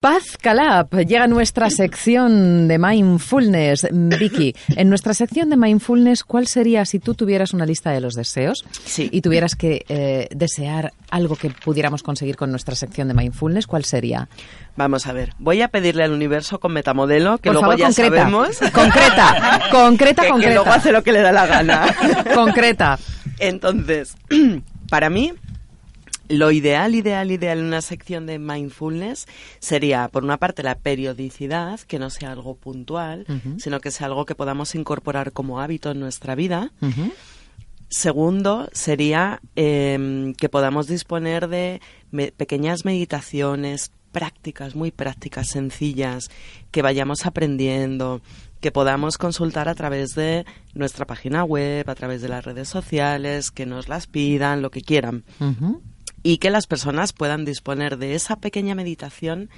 Paz Calab, llega nuestra sección de mindfulness. Vicky, en nuestra sección de mindfulness, ¿cuál sería si tú tuvieras una lista de los deseos Sí. y tuvieras que eh, desear algo que pudiéramos conseguir con nuestra sección de mindfulness? ¿Cuál sería? Vamos a ver, voy a pedirle al universo con metamodelo, que Por luego favor, ya concreta. sabemos. Concreta, concreta, que, que concreta. luego hace lo que le da la gana. Concreta. Entonces, para mí, lo ideal, ideal, ideal en una sección de mindfulness sería, por una parte, la periodicidad, que no sea algo puntual, sino que sea algo que podamos incorporar como hábito en nuestra vida. Segundo, sería em, que podamos disponer de me- pequeñas meditaciones prácticas, muy prácticas, sencillas, que vayamos aprendiendo, que podamos consultar a través de nuestra página web, a través de las redes sociales, que nos las pidan, lo que quieran. Y que las personas puedan disponer de esa pequeña meditación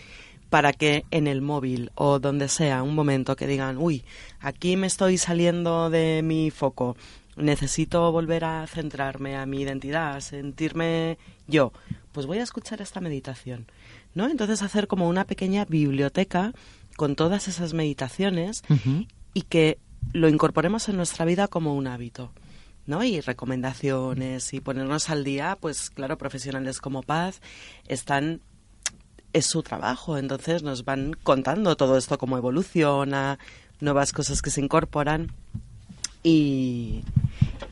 para que en el móvil o donde sea un momento que digan, uy, aquí me estoy saliendo de mi foco, necesito volver a centrarme a mi identidad, a sentirme yo, pues voy a escuchar esta meditación, ¿no? Entonces hacer como una pequeña biblioteca con todas esas meditaciones y que lo incorporemos en nuestra vida como un hábito. ¿No? Y recomendaciones y ponernos al día, pues claro, profesionales como Paz están es su trabajo, entonces nos van contando todo esto cómo evoluciona, nuevas cosas que se incorporan y,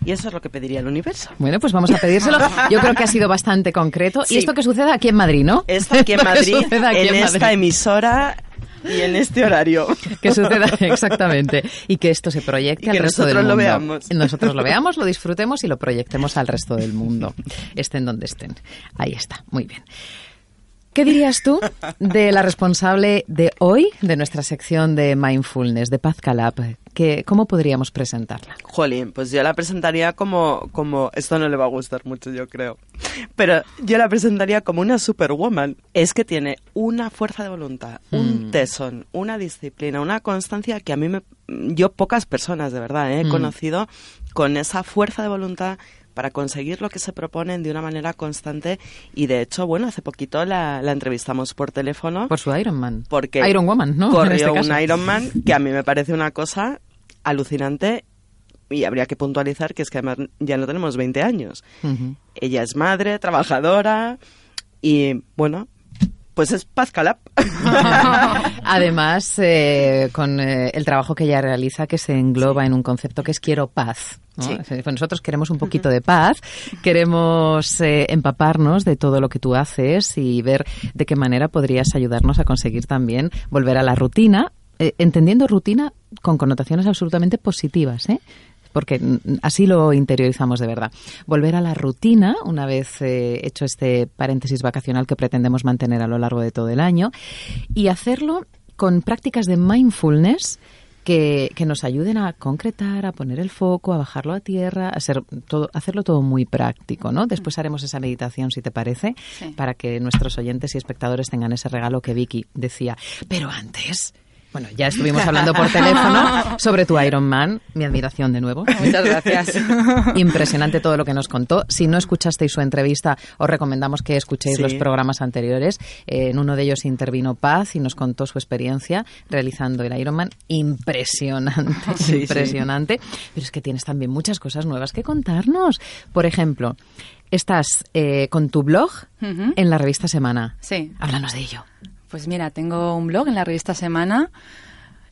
y eso es lo que pediría el universo. Bueno, pues vamos a pedírselo. Yo creo que ha sido bastante concreto. Sí. Y esto que sucede aquí en Madrid, ¿no? Esto aquí en Madrid, suceda aquí en, en esta emisora y en este horario. que suceda exactamente y que esto se proyecte Y al que resto del nosotros mundo. lo veamos. Nosotros lo veamos, lo disfrutemos y lo proyectemos al resto del mundo, estén donde estén. Ahí está, muy bien. ¿Qué dirías tú de la responsable de hoy de nuestra sección de mindfulness, de Paz Calab? Que, ¿Cómo podríamos presentarla? Jolín, pues yo la presentaría como, como, esto no le va a gustar mucho yo creo, pero yo la presentaría como una superwoman. Es que tiene una fuerza de voluntad, un Mm. tesón, una disciplina, una constancia que a mí me, yo pocas personas de verdad eh, he Mm. conocido con esa fuerza de voluntad para conseguir lo que se proponen de una manera constante y de hecho, bueno, hace poquito la, la entrevistamos por teléfono Por su Iron Man. porque Iron Woman, ¿no? Corrió este un Ironman que a mí me parece una cosa alucinante y habría que puntualizar que es que además ya no tenemos 20 años. Ujú. Ella es madre, trabajadora y bueno, pues es Paz Calab. Además, eh, con eh, el trabajo que ella realiza, que se engloba en un concepto que es quiero paz. ¿no? Sí. Nosotros queremos un poquito de paz, queremos eh, empaparnos de todo lo que tú haces y ver de qué manera podrías ayudarnos a conseguir también volver a la rutina, eh, entendiendo rutina con connotaciones absolutamente positivas, ¿eh? Porque mm, así lo interiorizamos de verdad. Volver a la rutina, una vez eh, hecho este paréntesis vacacional que pretendemos mantener a lo largo de todo el año, y hacerlo con prácticas de mindfulness que, que nos ayuden a concretar, a poner el foco, a bajarlo a tierra, a ser todo, hacerlo todo muy práctico, ¿no? Después haremos esa meditación, si te parece, Sí. para que nuestros oyentes y espectadores tengan ese regalo que Vicky decía. Pero antes, bueno, ya estuvimos hablando por teléfono sobre tu Iron Man, mi admiración de nuevo. Muchas gracias. Impresionante todo lo que nos contó. Si no escuchasteis su entrevista, os recomendamos que escuchéis Sí. los programas anteriores. Eh, en uno de ellos intervino Paz y nos contó su experiencia realizando el Ironman. Impresionante, Sí, sí. impresionante. Pero es que tienes también muchas cosas nuevas que contarnos. Por ejemplo, estás eh, con tu blog en la revista Semana. Sí. Háblanos de ello. Pues mira, tengo un blog en la revista Semana.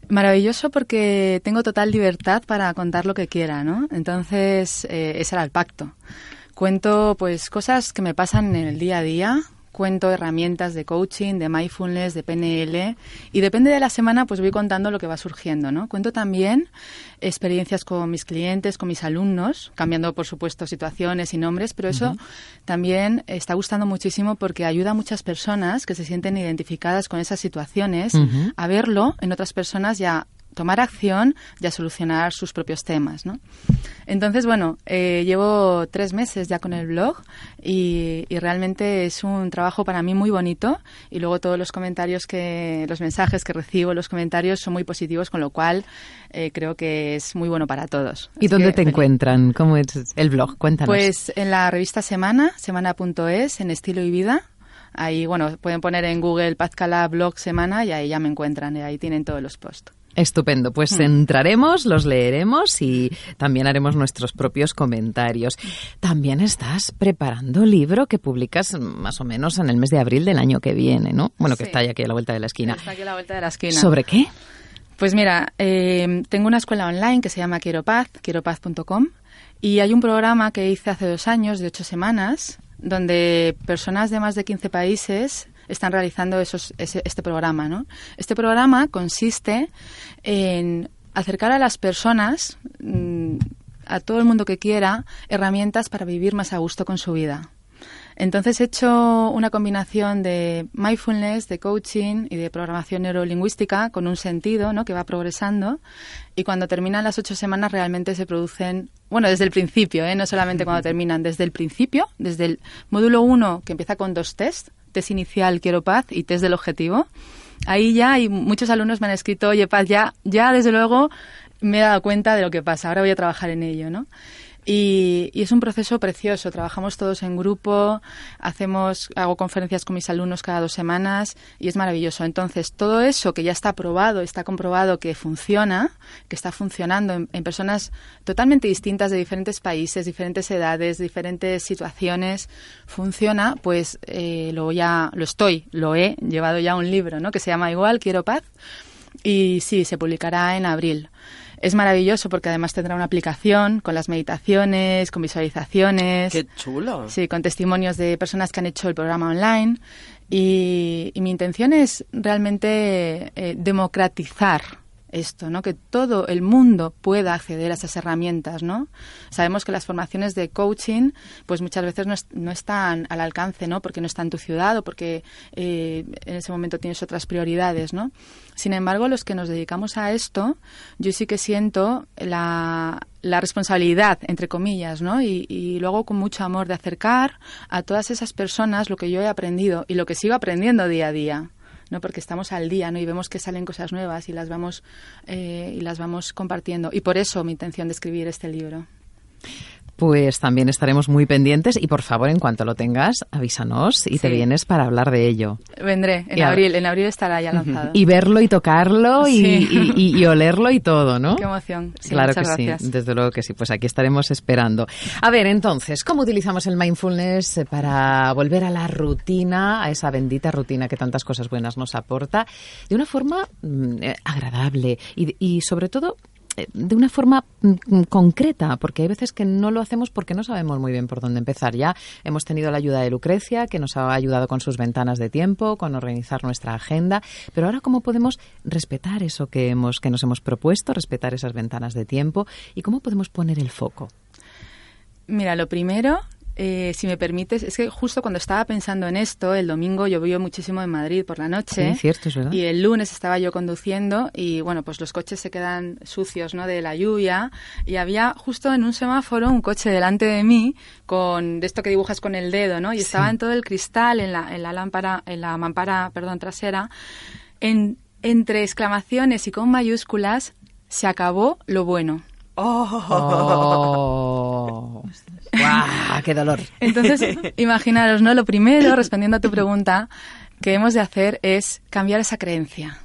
Maravilloso porque tengo total libertad para contar lo que quiera, ¿no? Entonces, eh, ese era el pacto. Cuento, pues, cosas que me pasan en el día a día. Cuento herramientas de coaching, de mindfulness, de PNL. Y depende de la semana, pues voy contando lo que va surgiendo, ¿no? Cuento también experiencias con mis clientes, con mis alumnos, cambiando, por supuesto, situaciones y nombres, pero eso también está gustando muchísimo porque ayuda a muchas personas que se sienten identificadas con esas situaciones a verlo en otras personas y a tomar acción y a solucionar sus propios temas, ¿no? Entonces, bueno, eh, llevo tres meses ya con el blog y, y realmente es un trabajo para mí muy bonito y luego todos los comentarios que, los mensajes que recibo, los comentarios son muy positivos, con lo cual eh, creo que es muy bueno para todos. ¿Y Así dónde que te feliz. encuentran? ¿Cómo es el blog? Cuéntanos. Pues en la revista Semana, semana.es, en estilo y vida. Ahí, bueno, pueden poner en Google Pazcala Blog Semana y ahí ya me encuentran y ahí tienen todos los posts. Estupendo, pues hmm. entraremos, los leeremos y también haremos nuestros propios comentarios. También estás preparando libro que publicas más o menos en el mes de abril del año que viene, ¿no? Bueno, que está ya aquí a la vuelta de la esquina. Está aquí a la vuelta de la esquina. ¿Sobre qué? Pues mira, eh, tengo una escuela online que se llama Quiero Paz, quieropaz.com, y hay un programa que hice hace dos años, de ocho semanas, donde personas de más de 15 países están realizando esos, este programa. ¿no? Este programa consiste en acercar a las personas, mm, a todo el mundo que quiera, herramientas para vivir más a gusto con su vida. Entonces he hecho una combinación de mindfulness, de coaching y de programación neurolingüística con un sentido ¿no? que va progresando y cuando terminan las ocho semanas realmente se producen, bueno, desde el principio, ¿eh? no solamente cuando terminan, desde el principio, desde el módulo uno que empieza con dos tests, test inicial Quiero Paz y test del objetivo. Ahí ya hay muchos alumnos me han escrito, oye Paz, ya, ya desde luego me he dado cuenta de lo que pasa, ahora voy a trabajar en ello, ¿no? Y, es un proceso precioso. Trabajamos todos en grupo, hacemos, hago conferencias con mis alumnos cada dos semanas y es maravilloso. Entonces, todo eso que ya está probado, está comprobado que funciona, que está funcionando en, personas totalmente distintas de diferentes países, diferentes edades, diferentes situaciones, funciona, pues eh, lo ya lo estoy, lo he llevado ya a un libro, ¿no? Que se llama igual Quiero paz y sí, se publicará en abril. Es maravilloso porque además tendrá una aplicación con las meditaciones, con visualizaciones. ¡Qué chulo! Sí, con testimonios de personas que han hecho el programa online. Y, mi intención es realmente eh, democratizar esto, ¿no? Que todo el mundo pueda acceder a esas herramientas, ¿no? Sabemos que las formaciones de coaching, pues muchas veces no, están al alcance, ¿no? Porque no está en tu ciudad o porque eh, en ese momento tienes otras prioridades, ¿no? Sin embargo, los que nos dedicamos a esto, yo sí que siento la, la responsabilidad, entre comillas, ¿no? Y, y, luego con mucho amor de acercar a todas esas personas lo que yo he aprendido y lo que sigo aprendiendo día a día. ¿No? porque estamos al día ¿no? y vemos que salen cosas nuevas y las vamos, eh, y las vamos compartiendo. Y por eso mi intención de escribir este libro pues también estaremos muy pendientes y por favor, en cuanto lo tengas, avísanos y te vienes para hablar de ello. Vendré, en abril, en abril estará ya lanzado. Y verlo y tocarlo y, olerlo y todo, ¿no? Qué emoción. claro que sí, desde luego que sí, pues aquí estaremos esperando. A ver, entonces, ¿cómo utilizamos el mindfulness para volver a la rutina, a esa bendita rutina que tantas cosas buenas nos aporta, de una forma mm, eh, agradable y, y sobre todo eh, de una forma mm, concreta, porque hay veces que no lo hacemos porque no sabemos muy bien por dónde empezar. Ya hemos tenido la ayuda de Lucrecia, que nos ha ayudado con sus ventanas de tiempo, con organizar nuestra agenda, pero ahora cómo podemos respetar eso que hemos que nos hemos propuesto, respetar esas ventanas de tiempo y cómo podemos poner el foco. Mira, lo primero eh, si me permites, es que justo cuando estaba pensando en esto, el domingo llovió muchísimo en Madrid por la noche. Sí, cierto, es verdad. Y el lunes estaba yo conduciendo y, bueno, pues los coches se quedan sucios, ¿no? De la lluvia. Y había justo en un semáforo un coche delante de mí con, de esto que dibujas con el dedo, ¿no? Y estaba en todo el cristal, en la, en la lámpara, en la mampara, perdón, trasera, en, entre exclamaciones y con mayúsculas, se acabó lo bueno. Oh. ¡Qué dolor! Entonces, imaginaros, ¿no? Lo primero, respondiendo a tu pregunta, que hemos de hacer es cambiar esa creencia.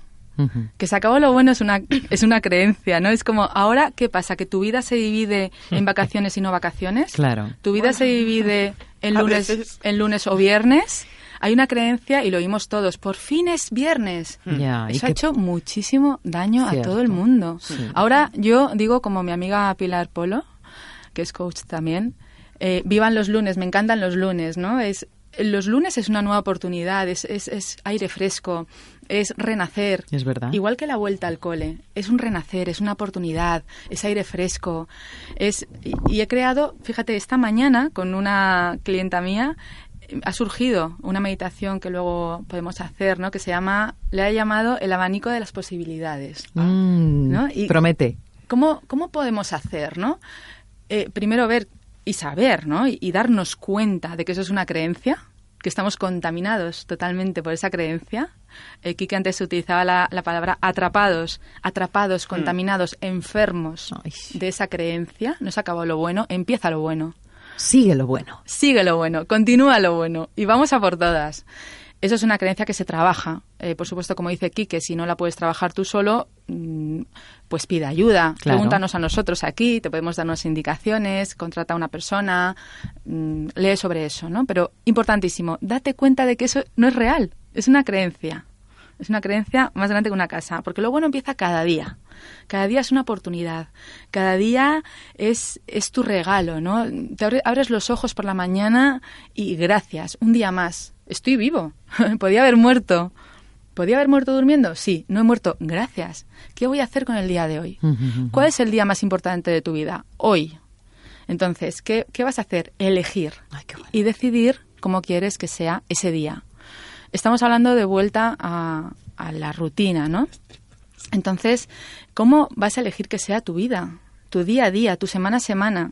Que se acabó lo bueno es una, es una creencia, ¿no? Es como, ahora, ¿qué pasa? ¿Que tu vida se divide en vacaciones y no vacaciones? Claro. ¿Tu vida se divide en lunes, en lunes o viernes? Hay una creencia y lo oímos todos, por fin es viernes. Eso ha hecho muchísimo daño a todo el mundo. Ahora yo digo como mi amiga Pilar Polo, que es coach también, eh, vivan los lunes, me encantan los lunes, ¿no? Es, los lunes es una nueva oportunidad, es, es, aire fresco, es renacer. Es verdad. Igual que la vuelta al cole, es un renacer, es una oportunidad, es aire fresco. Es, y he creado, fíjate, esta mañana con una clienta mía, ha surgido una meditación que luego podemos hacer, ¿no? Que se llama, le ha llamado el abanico de las posibilidades. Mm, ¿no? Y promete. ¿cómo, ¿Cómo podemos hacer, no? Eh, primero ver y saber, ¿no? Y, darnos cuenta de que eso es una creencia, que estamos contaminados totalmente por esa creencia. Eh, Kike antes utilizaba la, palabra atrapados, atrapados, mm. contaminados, enfermos de esa creencia. No se acabó lo bueno, empieza lo bueno. Sigue lo bueno. Sigue lo bueno, continúa lo bueno y vamos a por todas. Eso es una creencia que se trabaja. Eh, por supuesto, como dice Quique, si no la puedes trabajar tú solo, mm, pues pide ayuda. Pregúntanos a nosotros aquí, te podemos dar unas indicaciones, contrata a una persona, mm, lee sobre eso, ¿no? Pero importantísimo, date cuenta de que eso no es real, es una creencia. Es una creencia más grande que una casa, porque lo bueno empieza cada día. Cada día es una oportunidad. Cada día es, es tu regalo, ¿no? Te abres los ojos por la mañana y gracias, un día más. Estoy vivo. Podía haber muerto. ¿Podía haber muerto durmiendo? Sí, no he muerto. Gracias. ¿Qué voy a hacer con el día de hoy? ¿Cuál es el día más importante de tu vida? Hoy. Entonces, ¿qué, qué vas a hacer? Elegir y decidir cómo quieres que sea ese día. Estamos hablando de vuelta a, a la rutina, ¿no? Entonces, ¿cómo vas a elegir que sea tu vida, tu día a día, tu semana a semana,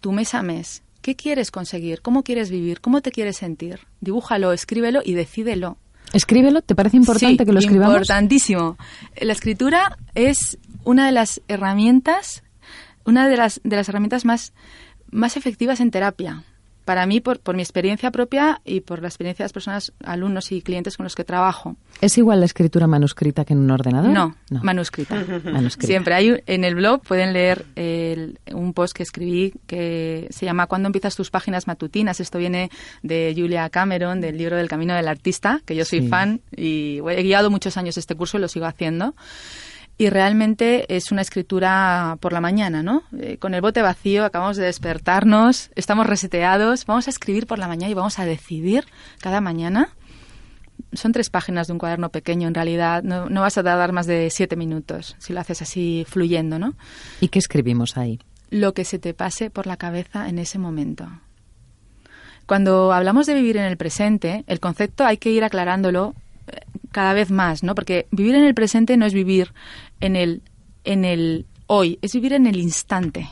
tu mes a mes? ¿Qué quieres conseguir? ¿Cómo quieres vivir? ¿Cómo te quieres sentir? Dibújalo, escríbelo y decídelo. Escríbelo, ¿te parece importante que lo escribamos? Importantísimo. La escritura es una de las herramientas, una de las, de las herramientas más, más efectivas en terapia para mí, por, por mi experiencia propia y por la experiencia de las personas, alumnos y clientes con los que trabajo. ¿Es igual la escritura manuscrita que en un ordenador? No, manuscrita. Siempre hay en el blog pueden leer un post que escribí que se llama ¿Cuándo empiezas tus páginas matutinas? Esto viene de Julia Cameron, del libro del Camino del Artista, que yo soy fan y he guiado muchos años este curso y lo sigo haciendo y realmente es una escritura por la mañana, ¿no? Eh, con el bote vacío, acabamos de despertarnos, estamos reseteados, vamos a escribir por la mañana y vamos a decidir cada mañana. Son tres páginas de un cuaderno pequeño, en realidad. No, no vas a tardar más de siete minutos si lo haces así fluyendo, ¿no? ¿Y qué escribimos ahí? Lo que se te pase por la cabeza en ese momento. Cuando hablamos de vivir en el presente, el concepto hay que ir aclarándolo cada vez más, ¿no? Porque vivir en el presente no es vivir en el, en el hoy, es vivir en el instante,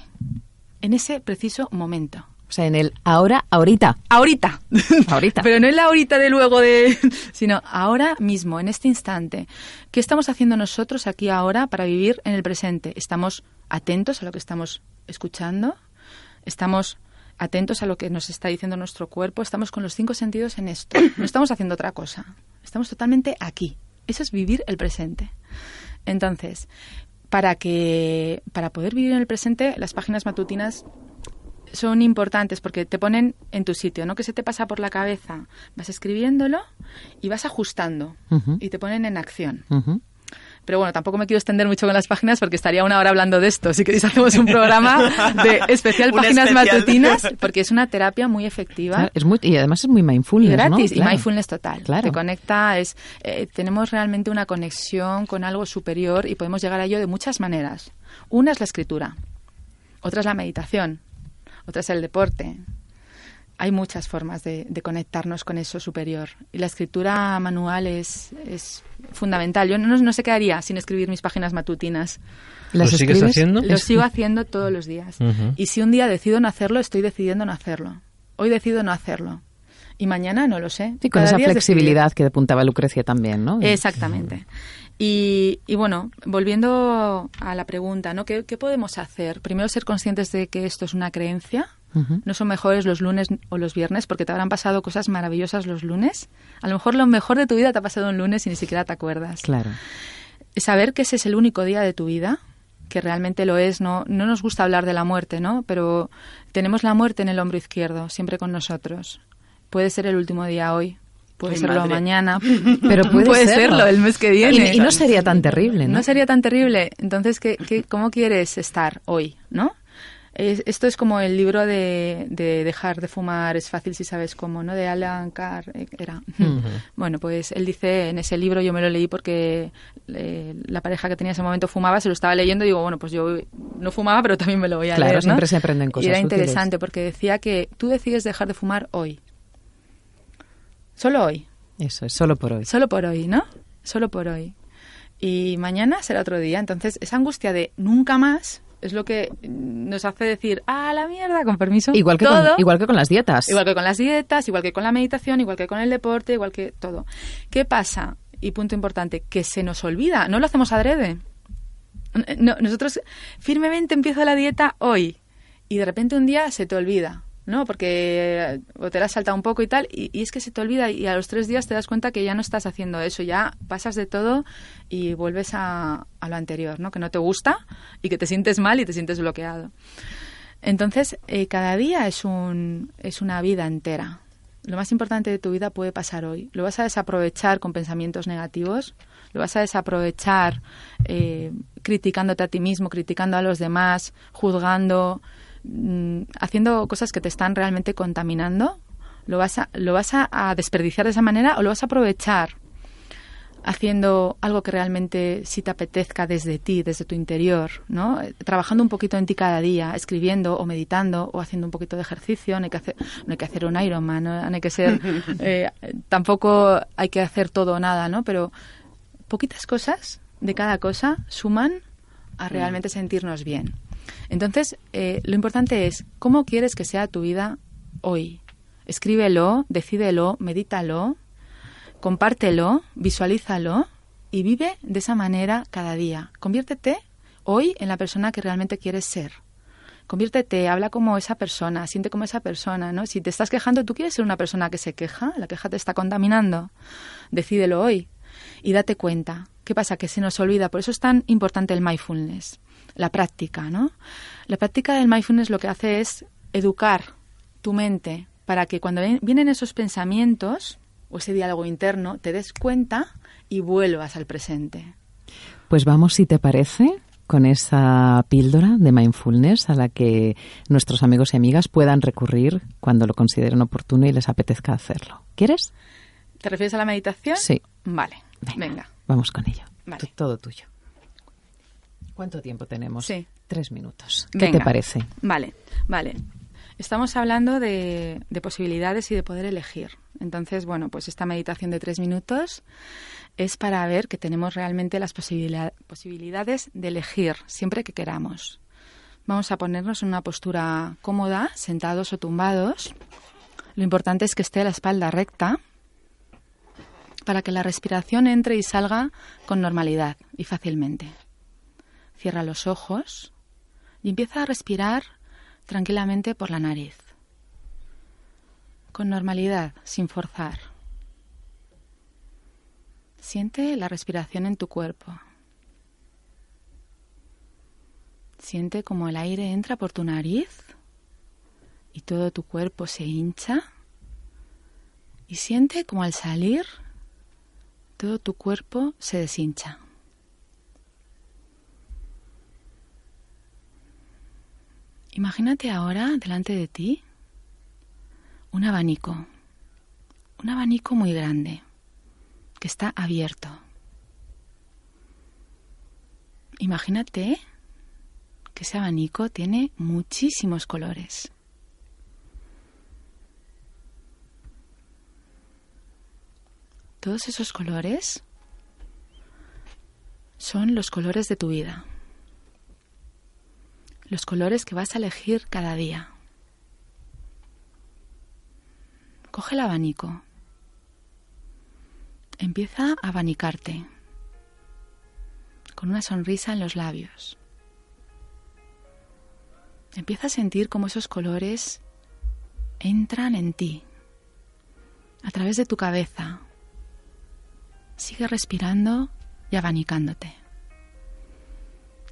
en ese preciso momento. O sea, en el ahora, ahorita. Ahorita. ahorita. Pero no en la ahorita de luego de... sino ahora mismo, en este instante. ¿Qué estamos haciendo nosotros aquí ahora para vivir en el presente? ¿Estamos atentos a lo que estamos escuchando? ¿Estamos atentos a lo que nos está diciendo nuestro cuerpo? ¿Estamos con los cinco sentidos en esto? No estamos haciendo otra cosa. Estamos totalmente aquí. Eso es vivir el presente. Entonces, para que para poder vivir en el presente, las páginas matutinas son importantes porque te ponen en tu sitio, ¿no? Que se te pasa por la cabeza, vas escribiéndolo y vas ajustando y te ponen en acción. Pero bueno, tampoco me quiero extender mucho con las páginas porque estaría una hora hablando de esto. Si queréis hacemos un programa de especial páginas matutinas porque es una terapia muy efectiva. es muy, y además es muy mindfulness, y gratis, y mindfulness total. Te conecta, es, eh, tenemos realmente una conexión con algo superior y podemos llegar a ello de muchas maneras. Una es la escritura, otra es la meditación, otra es el deporte, hay muchas formas de, conectarnos con eso superior. Y la escritura manual es, es fundamental. Yo no, no sé qué haría sin escribir mis páginas matutinas. ¿Lo sigues haciendo? Lo sigo haciendo todos los días. Y si un día decido no hacerlo, estoy decidiendo no hacerlo. Hoy decido no hacerlo. Y mañana no lo sé. Sí, con esa flexibilidad que apuntaba Lucrecia también, ¿no? Exactamente. Y, y, bueno, volviendo a la pregunta, ¿no? ¿Qué, ¿Qué podemos hacer? Primero, ser conscientes de que esto es una creencia, no son mejores los lunes o los viernes porque te habrán pasado cosas maravillosas los lunes. A lo mejor lo mejor de tu vida te ha pasado un lunes y ni siquiera te acuerdas. Claro. Saber que ese es el único día de tu vida, que realmente lo es, no, no nos gusta hablar de la muerte, ¿no? Pero tenemos la muerte en el hombro izquierdo, siempre con nosotros. Puede ser el último día hoy, puede serlo mañana, pero puede, serlo. el mes que viene. Y, no sería tan terrible, ¿no? No sería tan terrible. Entonces, ¿qué, qué, cómo quieres estar hoy, no? Esto es como el libro de, Dejar de fumar es fácil si sabes cómo, ¿no? De Alan Carr, eh, era. Bueno, pues él dice en ese libro, yo me lo leí porque eh, la pareja que tenía en ese momento fumaba, se lo estaba leyendo y digo, bueno, pues yo no fumaba, pero también me lo voy a leer, Claro, siempre se aprenden cosas Y era interesante porque decía que tú decides dejar de fumar hoy. Solo hoy. Eso es, solo por hoy. Solo por hoy, ¿no? Solo por hoy. Y mañana será otro día. Entonces, esa angustia de nunca más es lo que nos hace decir, ah, la mierda, con permiso. Igual que, todo. Con, igual que con las dietas. Igual que con las dietas, igual que con la meditación, igual que con el deporte, igual que todo. ¿Qué pasa? Y punto importante, que se nos olvida, no lo hacemos adrede. nosotros firmemente empiezo la dieta hoy y de repente un día se te olvida. ¿No? Porque o te la has saltado un poco y tal, y, y, es que se te olvida y a los tres días te das cuenta que ya no estás haciendo eso, ya pasas de todo y vuelves a, a lo anterior, ¿no? Que no te gusta y que te sientes mal y te sientes bloqueado. Entonces, eh, cada día es, un, es una vida entera. Lo más importante de tu vida puede pasar hoy. Lo vas a desaprovechar con pensamientos negativos, lo vas a desaprovechar eh, criticándote a ti mismo, criticando a los demás, juzgando, mmm, haciendo cosas que te están realmente contaminando. Lo vas, a, lo vas a, a desperdiciar de esa manera o lo vas a aprovechar haciendo algo que realmente sí te apetezca desde ti, desde tu interior, ¿no? Trabajando un poquito en ti cada día, escribiendo o meditando o haciendo un poquito de ejercicio. No hay que hacer, no hay que hacer un Ironman, no, no hay que ser, eh, tampoco hay que hacer todo o nada, ¿no? Pero poquitas cosas de cada cosa suman a realmente sentirnos bien. Entonces, eh, lo importante es cómo quieres que sea tu vida hoy. Escríbelo, decídelo, medítalo, compártelo, visualízalo y vive de esa manera cada día. Conviértete hoy en la persona que realmente quieres ser. Conviértete, habla como esa persona, siente como esa persona, ¿no? Si te estás quejando, tú quieres ser una persona que se queja, la queja te está contaminando. Decídelo hoy y date cuenta. ¿Qué pasa? Que se nos olvida. Por eso es tan importante el mindfulness, la práctica, ¿no? La práctica del mindfulness lo que hace es educar tu mente para que cuando vienen esos pensamientos, o ese diálogo interno, te des cuenta y vuelvas al presente. Pues vamos, si te parece, con esa píldora de mindfulness a la que nuestros amigos y amigas puedan recurrir cuando lo consideren oportuno y les apetezca hacerlo. ¿Quieres? ¿Te refieres a la meditación? Sí. Vale, venga. venga. Vamos con ello. Vale. Todo tuyo. ¿Cuánto tiempo tenemos? Sí. Tres minutos. ¿Qué Venga. te parece? Vale, vale. Estamos hablando de, de, posibilidades y de poder elegir. Entonces, bueno, pues esta meditación de tres minutos es para ver que tenemos realmente las posibilidad, posibilidades de elegir siempre que queramos. Vamos a ponernos en una postura cómoda, sentados o tumbados. Lo importante es que esté la espalda recta para que la respiración entre y salga con normalidad y fácilmente. Cierra los ojos y empieza a respirar tranquilamente por la nariz, con normalidad, sin forzar. Siente la respiración en tu cuerpo. Siente como el aire entra por tu nariz y todo tu cuerpo se hincha. Y siente como al salir todo tu cuerpo se deshincha. Imagínate ahora delante de ti un abanico, un abanico muy grande que está abierto. Imagínate que ese abanico tiene muchísimos colores. Todos esos colores son los colores de tu vida los colores que vas a elegir cada día. Coge el abanico. Empieza a abanicarte con una sonrisa en los labios. Empieza a sentir cómo esos colores entran en ti, a través de tu cabeza. Sigue respirando y abanicándote.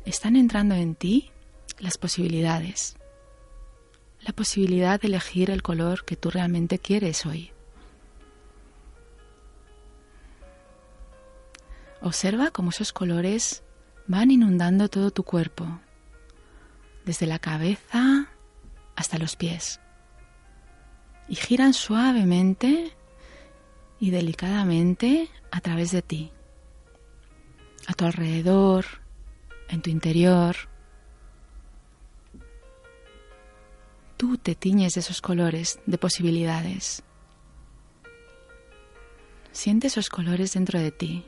Están entrando en ti las posibilidades. La posibilidad de elegir el color que tú realmente quieres hoy. Observa cómo esos colores van inundando todo tu cuerpo, desde la cabeza hasta los pies, y giran suavemente y delicadamente a través de ti, a tu alrededor, en tu interior, tú te tiñes de esos colores, de posibilidades. Siente esos colores dentro de ti.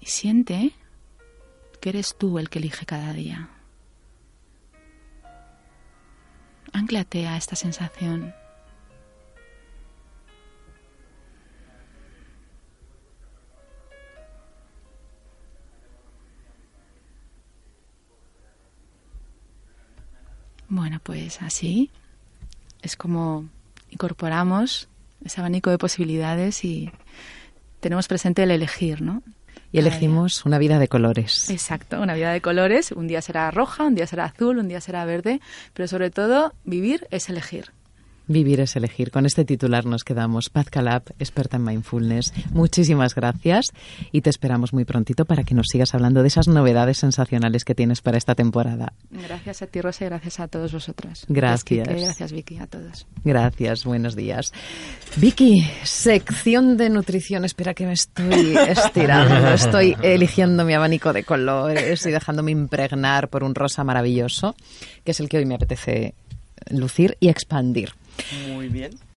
Y siente que eres tú el que elige cada día. Anclate a esta sensación. Bueno, pues así es como incorporamos ese abanico de posibilidades y tenemos presente el elegir, ¿no? Y elegimos una vida de colores. Exacto, una vida de colores. Un día será roja, un día será azul, un día será verde, pero sobre todo vivir es elegir. Vivir es elegir. Con este titular nos quedamos. Paz Calab, experta en mindfulness. Muchísimas gracias y te esperamos muy prontito para que nos sigas hablando de esas novedades sensacionales que tienes para esta temporada. Gracias a ti, Rosa, y gracias a todos vosotros. Gracias. Gracias, gracias Vicky, a todos. Gracias, buenos días. Vicky, sección de nutrición. Espera que me estoy estirando. Estoy eligiendo mi abanico de colores y dejándome impregnar por un rosa maravilloso, que es el que hoy me apetece lucir y expandir. Muy bien.